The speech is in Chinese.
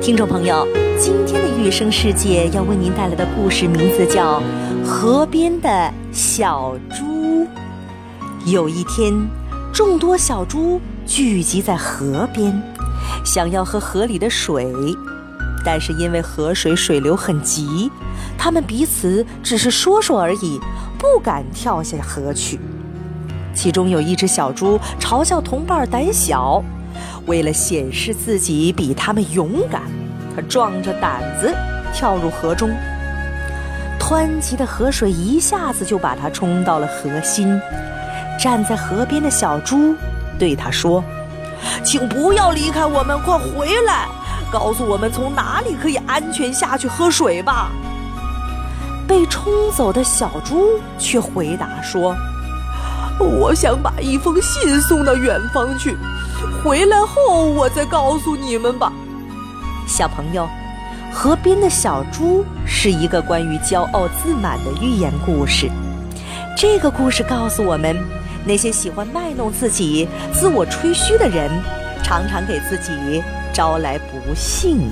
听众朋友，今天的育生世界要为您带来的故事名字叫《河边的小猪》。有一天，众多小猪聚集在河边，想要喝河里的水，但是因为河水水流很急，他们彼此只是说说而已，不敢跳下河去。其中有一只小猪嘲笑同伴胆小。为了显示自己比他们勇敢，他壮着胆子跳入河中。湍急的河水一下子就把他冲到了河心。站在河边的小猪对他说：“请不要离开我们，快回来，告诉我们从哪里可以安全下去喝水吧。”被冲走的小猪却回答说：“我想把一封信送到远方去。”回来后，我再告诉你们吧。小朋友，河边的小猪是一个关于骄傲自满的寓言故事。这个故事告诉我们，那些喜欢卖弄自己、自我吹嘘的人，常常给自己招来不幸。